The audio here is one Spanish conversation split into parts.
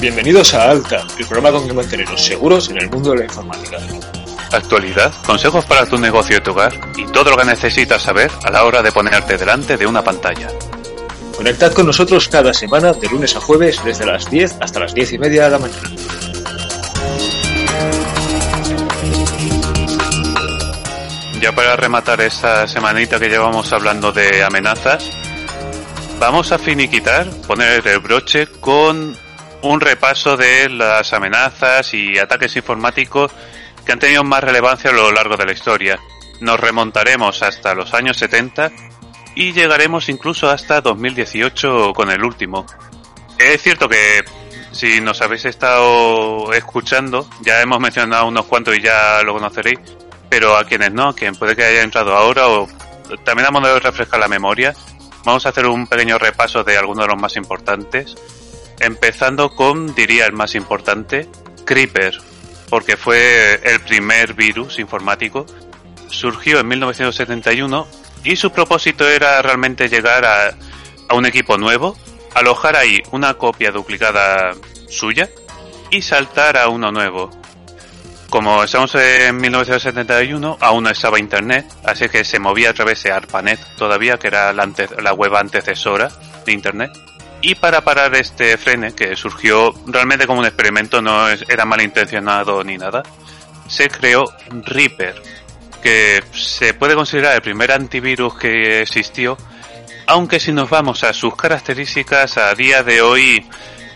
Bienvenidos a Alta, el programa donde manteneros seguros en el mundo de la informática. Actualidad, consejos para tu negocio y tu hogar y todo lo que necesitas saber a la hora de ponerte delante de una pantalla. Conectad con nosotros cada semana de lunes a jueves desde las 10 hasta las 10 y media de la mañana. Ya para rematar esta semanita que llevamos hablando de amenazas, vamos a finiquitar, poner el broche con un repaso de las amenazas y ataques informáticos que han tenido más relevancia a lo largo de la historia. Nos remontaremos hasta los años 70 y llegaremos incluso hasta 2018 con el último. Es cierto que si nos habéis estado escuchando, ya hemos mencionado unos cuantos y ya lo conoceréis, pero a quienes no, quien puede que haya entrado ahora o también a modo de refrescar la memoria, vamos a hacer un pequeño repaso de algunos de los más importantes, empezando con, diría el más importante, Creeper, porque fue el primer virus informático, surgió en 1971 y su propósito era realmente llegar a, a un equipo nuevo, alojar ahí una copia duplicada suya y saltar a uno nuevo. Como estamos en 1971, aún no estaba Internet, así que se movía a través de ARPANET todavía, que era la, la web antecesora de Internet. Y para parar este frene, que surgió realmente como un experimento, no era malintencionado ni nada, se creó Reaper, que se puede considerar el primer antivirus que existió, aunque si nos vamos a sus características, a día de hoy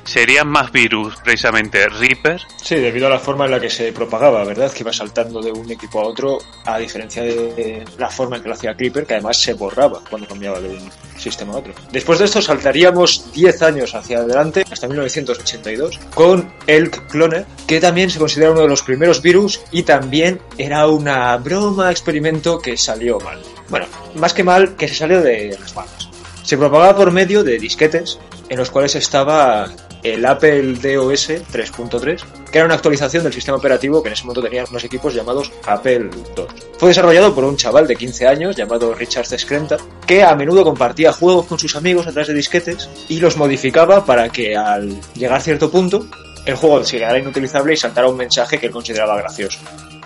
serían más virus precisamente Reaper Sí, debido a la forma en la que se propagaba, ¿verdad? Que iba saltando de un equipo a otro, a diferencia de la forma en que lo hacía Creeper, que además se borraba cuando cambiaba de un sistema a otro. Después de esto saltaríamos 10 años hacia adelante, hasta 1982, con Elk Cloner, que también se considera uno de los primeros virus y también era una broma, experimento que salió mal. Bueno, más que mal, que se salió de las manos. Se propagaba por medio de disquetes en los cuales estaba el Apple DOS 3.3, que era una actualización del sistema operativo que en ese momento tenían unos equipos llamados Apple II. Fue desarrollado por un chaval de 15 años llamado Richard Screnta, que a menudo compartía juegos con sus amigos a través de disquetes y los modificaba para que al llegar a cierto punto el juego se quedara inutilizable y saltara un mensaje que él consideraba gracioso.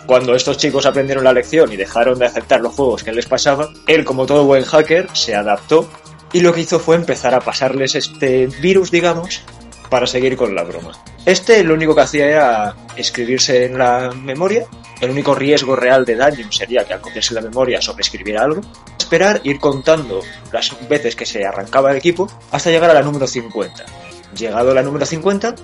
Cuando estos chicos aprendieron la lección y dejaron de aceptar los juegos que les pasaba, él, como todo buen hacker, se adaptó y lo que hizo fue empezar a pasarles este virus, digamos, para seguir con la broma. Este lo único que hacía era escribirse en la memoria. El único riesgo real de daño sería que al copiarse la memoria sobreescribiera algo. Esperar, ir contando las veces que se arrancaba el equipo hasta llegar a la número 50. Llegado a la número 50,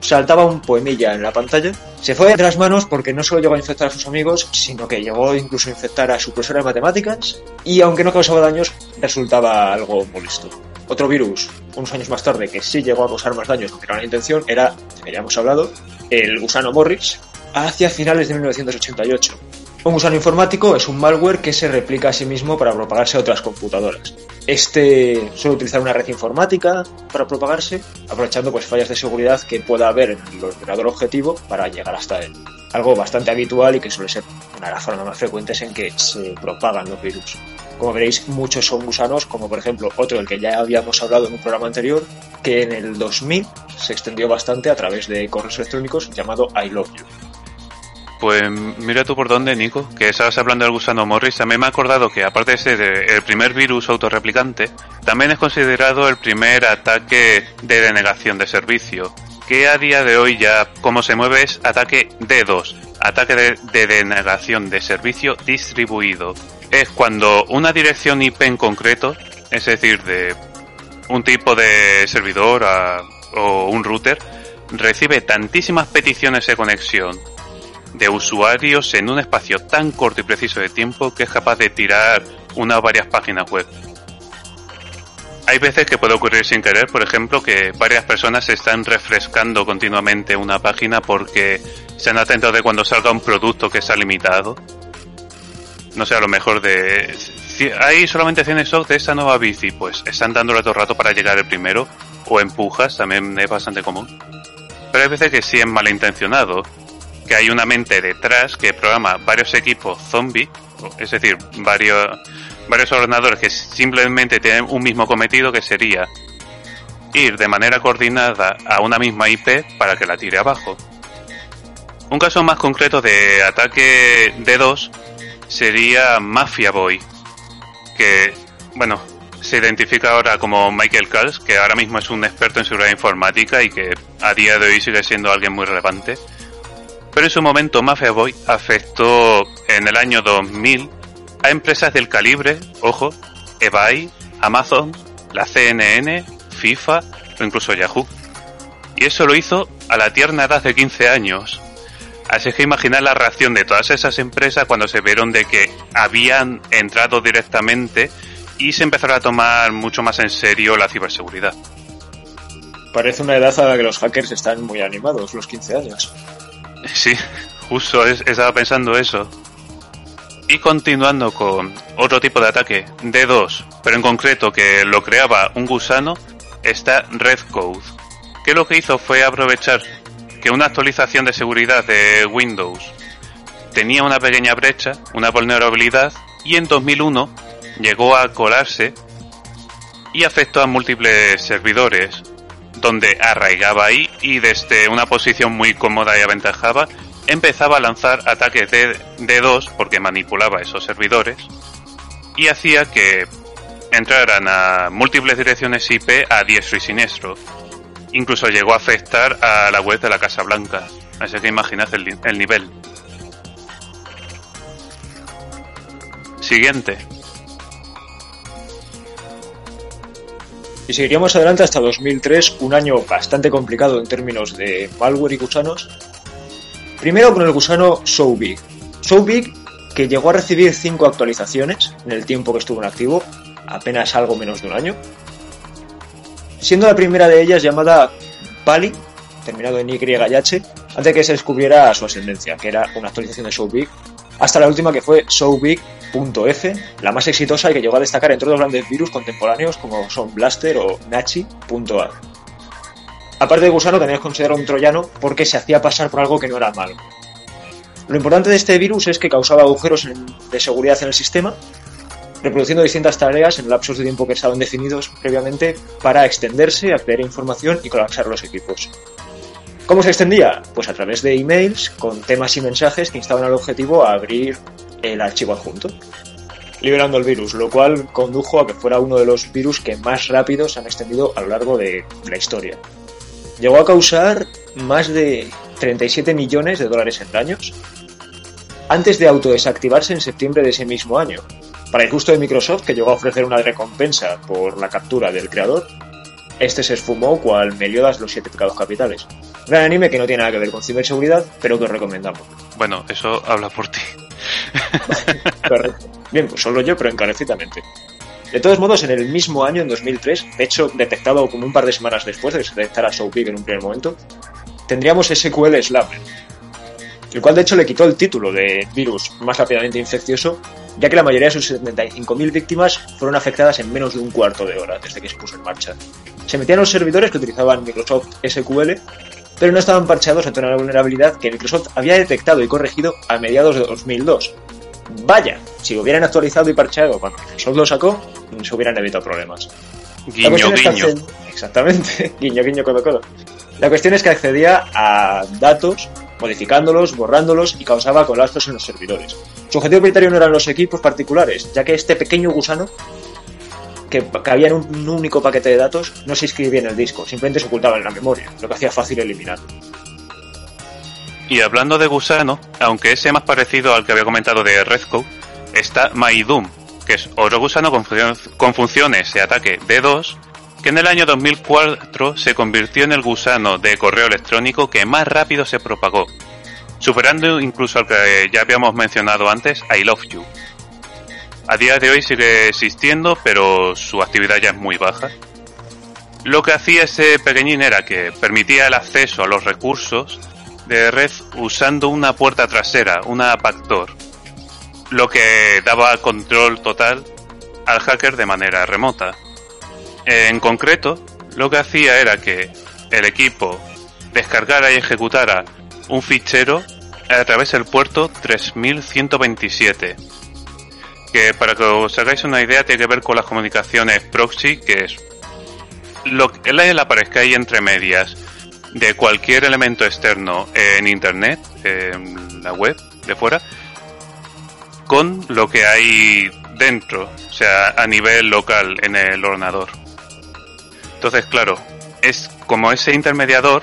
saltaba un poemilla en la pantalla. Se fue de las manos porque no solo llegó a infectar a sus amigos, sino que llegó incluso a infectar a su profesora de matemáticas y aunque no causaba daños, resultaba algo molesto. Otro virus, unos años más tarde, que sí llegó a causar más daños, no era la intención, era, que ya hemos hablado, el gusano Morris, hacia finales de 1988. Un gusano informático es un malware que se replica a sí mismo para propagarse a otras computadoras. Este suele utilizar una red informática para propagarse, aprovechando pues fallas de seguridad que pueda haber en el ordenador objetivo para llegar hasta él. Algo bastante habitual y que suele ser una de las formas más frecuentes en que se propagan los virus. Como veréis, muchos son gusanos, como por ejemplo otro del que ya habíamos hablado en un programa anterior, que en el 2000 se extendió bastante a través de correos electrónicos llamado I Love You. Pues mira tú por dónde, Nico, que estabas hablando del gusano Morris. También me he acordado que, aparte de ser el primer virus autorreplicante, también es considerado el primer ataque de denegación de servicio. Que a día de hoy ya, como se mueve, es ataque D2, ataque de, de denegación de servicio distribuido. Es cuando una dirección IP en concreto, es decir, de un tipo de servidor o un router, recibe tantísimas peticiones de conexión de usuarios en un espacio tan corto y preciso de tiempo que es capaz de tirar una o varias páginas web. Hay veces que puede ocurrir sin querer, por ejemplo, que varias personas están refrescando continuamente una página porque se han atentado de cuando salga un producto que está limitado. No sé, a lo mejor de... Hay solamente 100 stock de esta nueva bici, pues están dándole todo el rato para llegar el primero, o empujas, también es bastante común. Pero hay veces que sí es malintencionado, que hay una mente detrás que programa varios equipos zombie, es decir, varios, varios ordenadores que simplemente tienen un mismo cometido que sería ir de manera coordinada a una misma IP para que la tire abajo. Un caso más concreto de ataque D2 sería Mafia Boy, que, bueno, se identifica ahora como Michael Kals, que ahora mismo es un experto en seguridad informática y que a día de hoy sigue siendo alguien muy relevante. Pero en su momento Mafia Boy afectó en el año 2000 a empresas del calibre, ojo, eBay, Amazon, la CNN, FIFA o incluso Yahoo. Y eso lo hizo a la tierna edad de 15 años. Así que imaginar la reacción de todas esas empresas cuando se vieron de que habían entrado directamente y se empezaron a tomar mucho más en serio la ciberseguridad. Parece una edad a la que los hackers están muy animados, los 15 años. Sí, justo estaba pensando eso. Y continuando con otro tipo de ataque, D2, pero en concreto que lo creaba un gusano, está Redcode, que lo que hizo fue aprovechar que una actualización de seguridad de Windows tenía una pequeña brecha, una vulnerabilidad, y en 2001 llegó a colarse y afectó a múltiples servidores, donde arraigaba ahí y desde una posición muy cómoda y aventajada empezaba a lanzar ataques de D2 porque manipulaba esos servidores y hacía que entraran a múltiples direcciones IP a diestro y siniestro. Incluso llegó a afectar a la web de la Casa Blanca. Así que imaginad el, el nivel. Siguiente. Y seguiríamos adelante hasta 2003, un año bastante complicado en términos de malware y gusanos, Primero con el gusano So Big. So Big que llegó a recibir 5 actualizaciones en el tiempo que estuvo en activo, apenas algo menos de un año. Siendo la primera de ellas llamada Pali, terminado en Y y H, antes de que se descubriera su ascendencia, que era una actualización de So Big, hasta la última que fue SoBig.f, la más exitosa y que llegó a destacar entre otros grandes virus contemporáneos como son Blaster o Nachi.ar. Aparte de gusano, también es considerado un troyano porque se hacía pasar por algo que no era malo. Lo importante de este virus es que causaba agujeros de seguridad en el sistema, reproduciendo distintas tareas en lapsos de tiempo que estaban definidos previamente para extenderse, acceder a información y colapsar los equipos. ¿Cómo se extendía? Pues a través de emails con temas y mensajes que instaban al objetivo a abrir el archivo adjunto, liberando el virus, lo cual condujo a que fuera uno de los virus que más rápido se han extendido a lo largo de la historia llegó a causar más de 37 millones de dólares en daños antes de autodesactivarse en septiembre de ese mismo año. Para el gusto de Microsoft, que llegó a ofrecer una recompensa por la captura del creador, este se esfumó cual Meliodas los siete pecados capitales. Gran anime que no tiene nada que ver con ciberseguridad, pero que os recomendamos. Bueno, eso habla por ti. Correcto. Bien, pues solo yo, pero encarecidamente. De todos modos, en el mismo año, en 2003, de hecho detectado como un par de semanas después de que se detectara SoapBig en un primer momento, tendríamos SQL Slammer, el cual de hecho le quitó el título de virus más rápidamente infeccioso, ya que la mayoría de sus 75.000 víctimas fueron afectadas en menos de un cuarto de hora desde que se puso en marcha. Se metían los servidores que utilizaban Microsoft SQL, pero no estaban parcheados ante una vulnerabilidad que Microsoft había detectado y corregido a mediados de 2002, Vaya, si hubieran actualizado y parcheado cuando Microsoft lo sacó, se hubieran evitado problemas. Guiño, guiño. Exactamente, guiño, guiño, codo, codo. La cuestión es que accedía a datos, modificándolos, borrándolos y causaba colapsos en los servidores. Su objetivo prioritario no eran los equipos particulares, ya que este pequeño gusano, que cabía en un único paquete de datos, no se inscribía en el disco, simplemente se ocultaba en la memoria, lo que hacía fácil eliminarlo. Y hablando de gusano, aunque ese más parecido al que había comentado de Redco, está Maidum, que es otro gusano con, funciones de ataque D2, que en el año 2004 se convirtió en el gusano de correo electrónico que más rápido se propagó, superando incluso al que ya habíamos mencionado antes, I Love You. A día de hoy sigue existiendo, pero su actividad ya es muy baja. Lo que hacía ese pequeñín era que permitía el acceso a los recursos de red usando una puerta trasera, una backdoor, lo que daba control total al hacker de manera remota. En concreto, lo que hacía era que el equipo descargara y ejecutara un fichero a través del puerto 3127, que para que os hagáis una idea tiene que ver con las comunicaciones proxy, que es lo que le aparezca ahí entre medias de cualquier elemento externo en internet, en la web de fuera, con lo que hay dentro, o sea, a nivel local en el ordenador. Entonces, claro, es como ese intermediador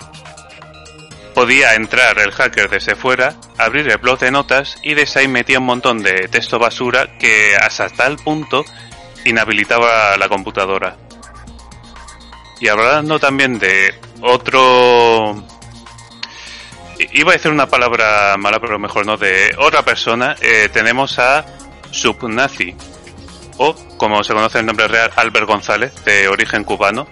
podía entrar el hacker desde fuera, abrir el blog de notas y desde ahí metía un montón de texto basura que hasta tal punto inhabilitaba la computadora. Y hablando también de otro... Iba a decir una palabra mala, pero mejor no, de otra persona, eh, tenemos a Subnazi, o como se conoce el nombre real, Albert González, de origen cubano.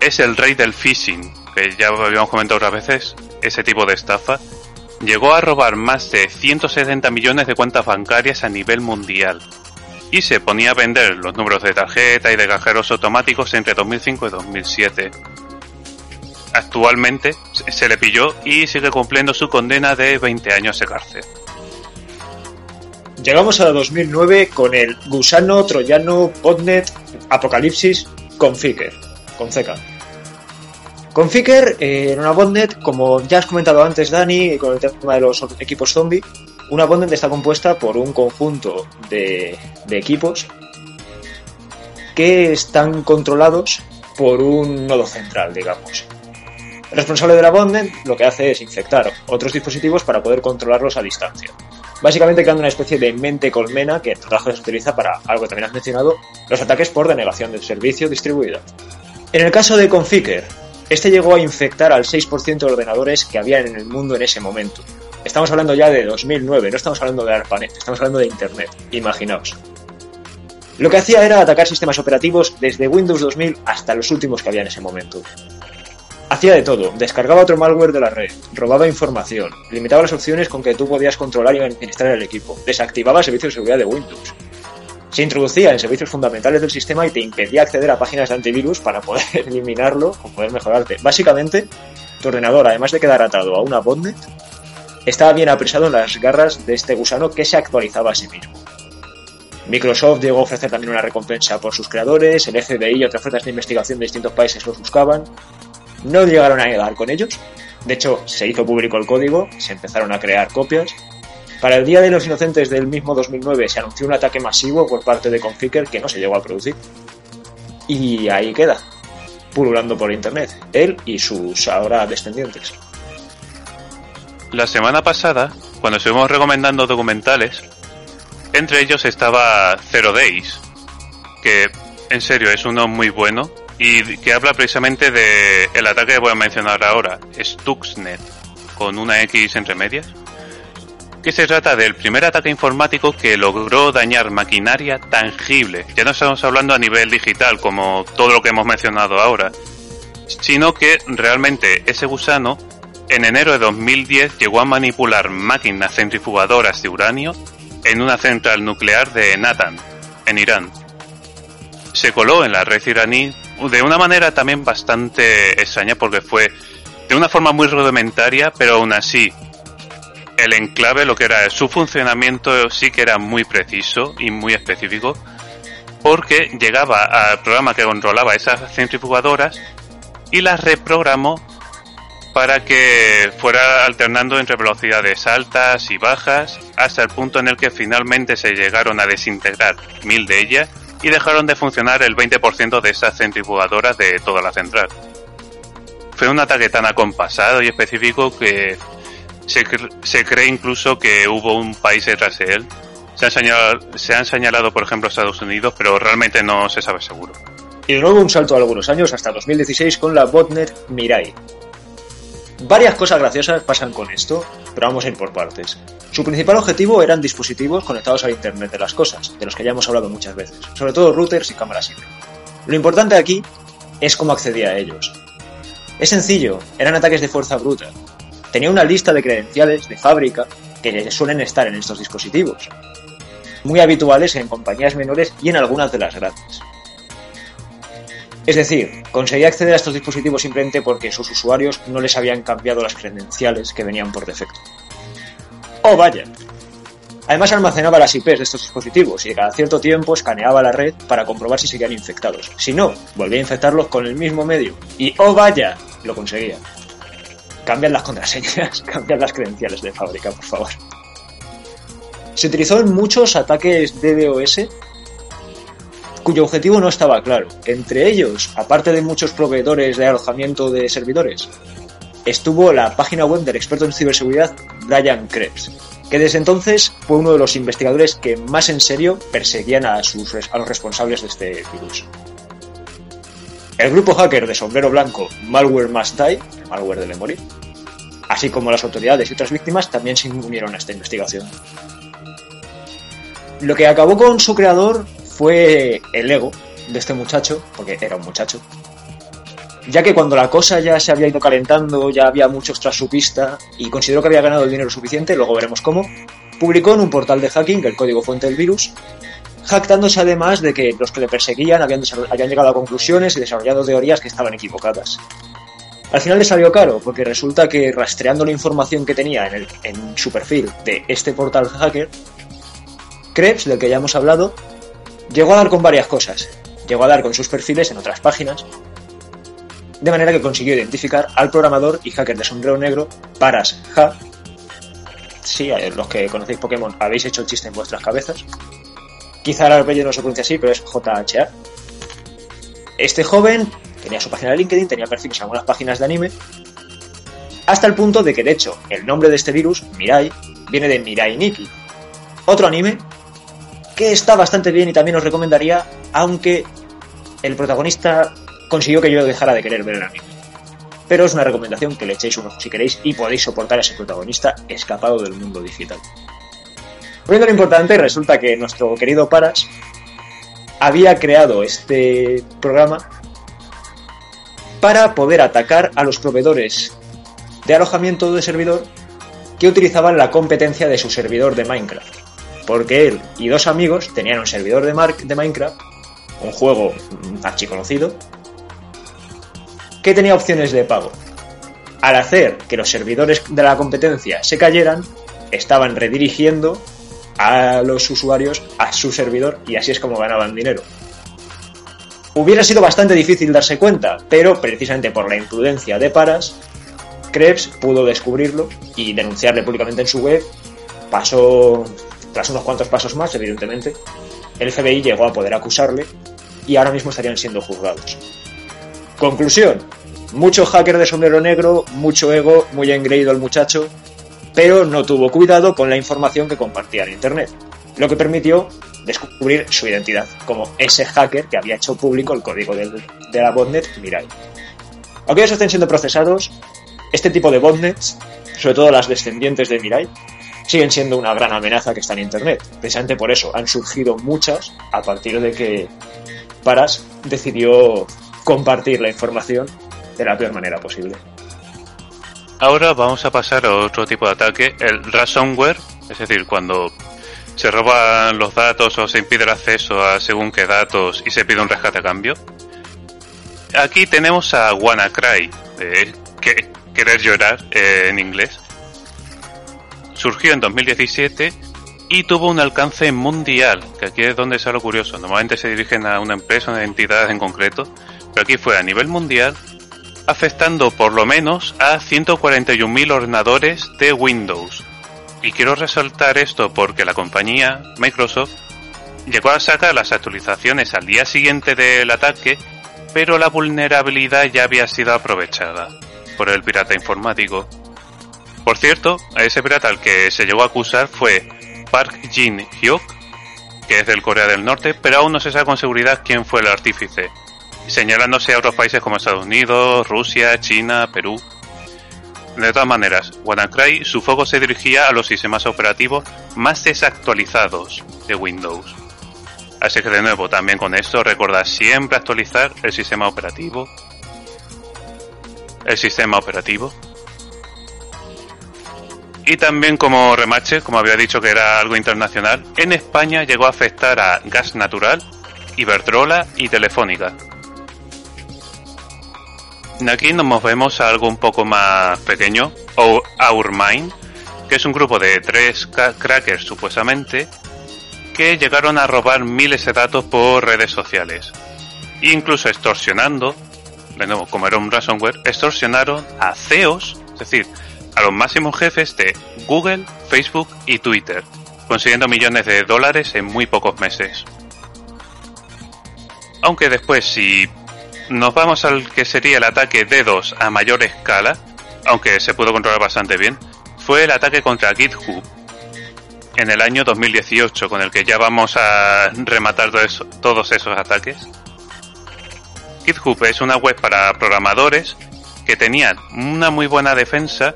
Es el rey del phishing, que ya habíamos comentado otras veces, ese tipo de estafa. Llegó a robar más de 170 millones de cuentas bancarias a nivel mundial y se ponía a vender los números de tarjeta y de cajeros automáticos entre 2005 y 2007. Actualmente se le pilló y sigue cumpliendo su condena de 20 años de cárcel. Llegamos a 2009 con el gusano troyano botnet Apocalipsis Configure, con CK. Configure eh, en una botnet, como ya has comentado antes Dani, con el tema de los equipos zombie, una botnet está compuesta por un conjunto de, equipos que están controlados por un nodo central, digamos. El responsable de la botnet lo que hace es infectar otros dispositivos para poder controlarlos a distancia. Básicamente creando una especie de mente colmena que en trabajo se utiliza para algo que también has mencionado, los ataques por denegación del servicio distribuido. En el caso de Configure, este llegó a infectar al 6% de ordenadores que había en el mundo en ese momento, Estamos hablando ya de 2009, no estamos hablando de ARPANET, estamos hablando de Internet, imaginaos. Lo que hacía era atacar sistemas operativos desde Windows 2000 hasta los últimos que había en ese momento. Hacía de todo, descargaba otro malware de la red, robaba información, limitaba las opciones con que tú podías controlar y administrar el equipo, desactivaba servicios de seguridad de Windows. Se introducía en servicios fundamentales del sistema y te impedía acceder a páginas de antivirus para poder eliminarlo o poder mejorarte. Básicamente, tu ordenador, además de quedar atado a una botnet, estaba bien apresado en las garras de este gusano que se actualizaba a sí mismo. Microsoft llegó a ofrecer también una recompensa por sus creadores, el FBI y otras fuerzas de investigación de distintos países los buscaban. No llegaron a llegar con ellos, de hecho se hizo público el código, se empezaron a crear copias. Para el Día de los Inocentes del mismo 2009 se anunció un ataque masivo por parte de Configure que no se llegó a producir. Y ahí queda, pululando por internet, él y sus ahora descendientes. La semana pasada, cuando estuvimos recomendando documentales, entre ellos estaba Zero Days, que en serio es uno muy bueno y que habla precisamente de el ataque que voy a mencionar ahora, Stuxnet, con una X entre medias, que se trata del primer ataque informático que logró dañar maquinaria tangible. Ya no estamos hablando a nivel digital como todo lo que hemos mencionado ahora, sino que realmente ese gusano en enero de 2010 llegó a manipular máquinas centrifugadoras de uranio en una central nuclear de Natan, en Irán. Se coló en la red iraní de una manera también bastante extraña porque fue de una forma muy rudimentaria, pero aún así el enclave, lo que era su funcionamiento, sí que era muy preciso y muy específico, porque llegaba al programa que controlaba esas centrifugadoras y las reprogramó para que fuera alternando entre velocidades altas y bajas hasta el punto en el que finalmente se llegaron a desintegrar mil de ellas y dejaron de funcionar el 20% de esas centrifugadoras de toda la central. Fue un ataque tan acompasado y específico que se, cree incluso que hubo un país detrás de él. Se han, señalado, se han señalado, por ejemplo, Estados Unidos, pero realmente no se sabe seguro. Y de nuevo un salto a algunos años hasta 2016 con la botnet Mirai. Varias cosas graciosas pasan con esto, pero vamos a ir por partes. Su principal objetivo eran dispositivos conectados al Internet de las cosas, de los que ya hemos hablado muchas veces, sobre todo routers y cámaras IP. Lo importante aquí es cómo accedía a ellos. Es sencillo, eran ataques de fuerza bruta. Tenía una lista de credenciales de fábrica que suelen estar en estos dispositivos, muy habituales en compañías menores y en algunas de las grandes. Es decir, conseguía acceder a estos dispositivos simplemente porque sus usuarios no les habían cambiado las credenciales que venían por defecto. ¡Oh, vaya! Además almacenaba las IPs de estos dispositivos y cada cierto tiempo escaneaba la red para comprobar si seguían infectados. Si no, volvía a infectarlos con el mismo medio. Y ¡oh, vaya! Lo conseguía. Cambian las contraseñas, cambian las credenciales de fábrica, por favor. Se utilizó en muchos ataques DDoS cuyo objetivo no estaba claro. Entre ellos, aparte de muchos proveedores de alojamiento de servidores, estuvo la página web del experto en ciberseguridad Brian Krebs, que desde entonces fue uno de los investigadores que más en serio perseguían a, sus, a los responsables de este virus. El grupo hacker de sombrero blanco Malware Must Die, malware de así como las autoridades y otras víctimas también se unieron a esta investigación. Lo que acabó con su creador fue el ego de este muchacho, porque era un muchacho, ya que cuando la cosa ya se había ido calentando, ya había muchos tras su pista y consideró que había ganado el dinero suficiente, luego veremos cómo, publicó en un portal de hacking el código fuente del virus, jactándose además de que los que le perseguían habían, llegado a conclusiones y desarrollado teorías que estaban equivocadas. Al final le salió caro, porque resulta que rastreando la información que tenía en, el, en su perfil de este portal hacker, Krebs, del que ya hemos hablado, Llegó a dar con varias cosas. Llegó a dar con sus perfiles en otras páginas, de manera que consiguió identificar al programador y hacker de sombrero negro Paras Ha. Sí, los que conocéis Pokémon habéis hecho el chiste en vuestras cabezas. Quizá el apellido no se pronuncia así, pero es JHA. Este joven tenía su página de LinkedIn, tenía perfiles en algunas páginas de anime, hasta el punto de que, de hecho, el nombre de este virus, Mirai, viene de Mirai Nikki, otro anime que está bastante bien y también os recomendaría, aunque el protagonista consiguió que yo dejara de querer ver el anime. Pero es una recomendación que le echéis un ojo si queréis y podéis soportar a ese protagonista escapado del mundo digital. Volviendo lo importante, resulta que nuestro querido Paras había creado este programa para poder atacar a los proveedores de alojamiento de servidor que utilizaban la competencia de su servidor de Minecraft porque él y dos amigos tenían un servidor de, de Minecraft, un juego archiconocido, que tenía opciones de pago. Al hacer que los servidores de la competencia se cayeran, estaban redirigiendo a los usuarios a su servidor y así es como ganaban dinero. Hubiera sido bastante difícil darse cuenta, pero precisamente por la imprudencia de Paras, Krebs pudo descubrirlo y denunciarle públicamente en su web. Pasó tras unos cuantos pasos más, evidentemente, el FBI llegó a poder acusarle y ahora mismo estarían siendo juzgados. Conclusión. Mucho hacker de sombrero negro, mucho ego, muy engreído el muchacho, pero no tuvo cuidado con la información que compartía en Internet, lo que permitió descubrir su identidad como ese hacker que había hecho público el código de la botnet Mirai. Aunque ellos estén siendo procesados, este tipo de botnets, sobre todo las descendientes de Mirai, siguen siendo una gran amenaza que está en Internet. Precisamente por eso han surgido muchas a partir de que Paras decidió compartir la información de la peor manera posible. Ahora vamos a pasar a otro tipo de ataque, el ransomware, es decir, cuando se roban los datos o se impide el acceso a según qué datos y se pide un rescate a cambio. Aquí tenemos a WannaCry, de que, querer llorar eh, en inglés, surgió en 2017 y tuvo un alcance mundial, que aquí es donde está lo curioso. Normalmente se dirigen a una empresa, a una entidad en concreto, pero aquí fue a nivel mundial, afectando por lo menos a 141.000 ordenadores de Windows. Y quiero resaltar esto porque la compañía, Microsoft, llegó a sacar las actualizaciones al día siguiente del ataque, pero la vulnerabilidad ya había sido aprovechada por el pirata informático por cierto, a ese pirata al que se llegó a acusar fue Park Jin Hyuk, que es del Corea del Norte, pero aún no se sabe con seguridad quién fue el artífice. señalándose a otros países como Estados Unidos, Rusia, China, Perú. De todas maneras, WannaCry su foco se dirigía a los sistemas operativos más desactualizados de Windows. Así que de nuevo, también con esto recordad siempre actualizar el sistema operativo. El sistema operativo. Y también como remache, como había dicho que era algo internacional, en España llegó a afectar a Gas Natural, Iberdrola y Telefónica. Aquí nos movemos a algo un poco más pequeño, Aurmine, que es un grupo de tres crackers supuestamente, que llegaron a robar miles de datos por redes sociales. Incluso extorsionando, de nuevo, como era un ransomware, extorsionaron a CEOs, es decir, a los máximos jefes de Google, Facebook y Twitter, consiguiendo millones de dólares en muy pocos meses. Aunque después, si nos vamos al que sería el ataque D2 a mayor escala, aunque se pudo controlar bastante bien, fue el ataque contra GitHub en el año 2018, con el que ya vamos a rematar todos esos ataques. GitHub es una web para programadores que tenían una muy buena defensa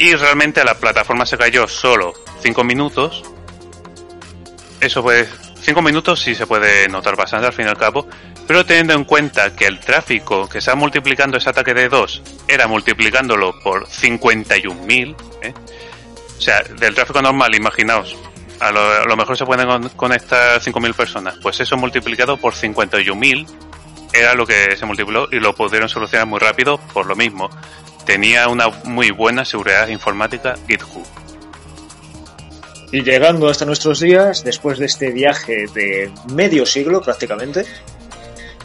y realmente la plataforma se cayó solo 5 minutos. Eso pues 5 minutos sí se puede notar bastante al fin y al cabo, pero teniendo en cuenta que el tráfico que está multiplicando ese ataque de 2 era multiplicándolo por 51.000, ¿eh? o sea, del tráfico normal, imaginaos, a lo, mejor se pueden conectar 5.000 personas, pues eso multiplicado por 51.000 era lo que se multiplicó y lo pudieron solucionar muy rápido por lo mismo tenía una muy buena seguridad informática GitHub. Y llegando hasta nuestros días, después de este viaje de medio siglo prácticamente,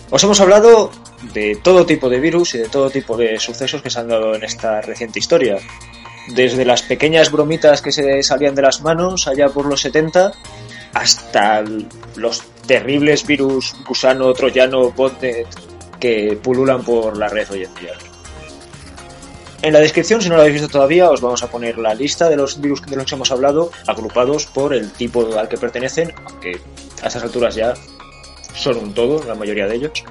os hemos hablado de todo tipo de virus y de todo tipo de sucesos que se han dado en esta reciente historia. Desde las pequeñas bromitas que se salían de las manos allá por los 70 hasta los terribles virus gusano, troyano, botnet que pululan por la red hoy en día. En la descripción, si no lo habéis visto todavía, os vamos a poner la lista de los virus de los que hemos hablado, agrupados por el tipo al que pertenecen, aunque a estas alturas ya son un todo, la mayoría de ellos.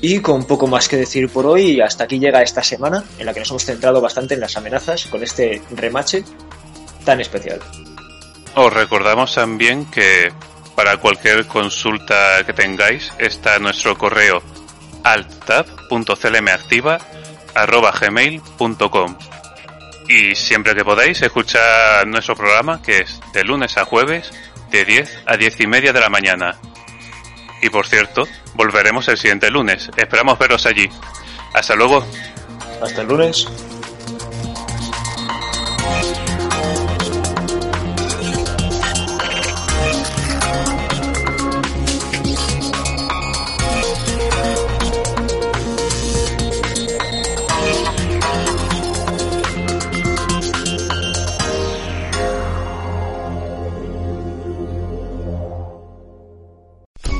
Y con poco más que decir por hoy, hasta aquí llega esta semana, en la que nos hemos centrado bastante en las amenazas, con este remache tan especial. Os recordamos también que para cualquier consulta que tengáis está nuestro correo alttab.clmactiva arroba gmail.com y siempre que podáis escuchar nuestro programa que es de lunes a jueves de 10 a 10 y media de la mañana. Y por cierto, volveremos el siguiente lunes. Esperamos veros allí. Hasta luego. Hasta el lunes.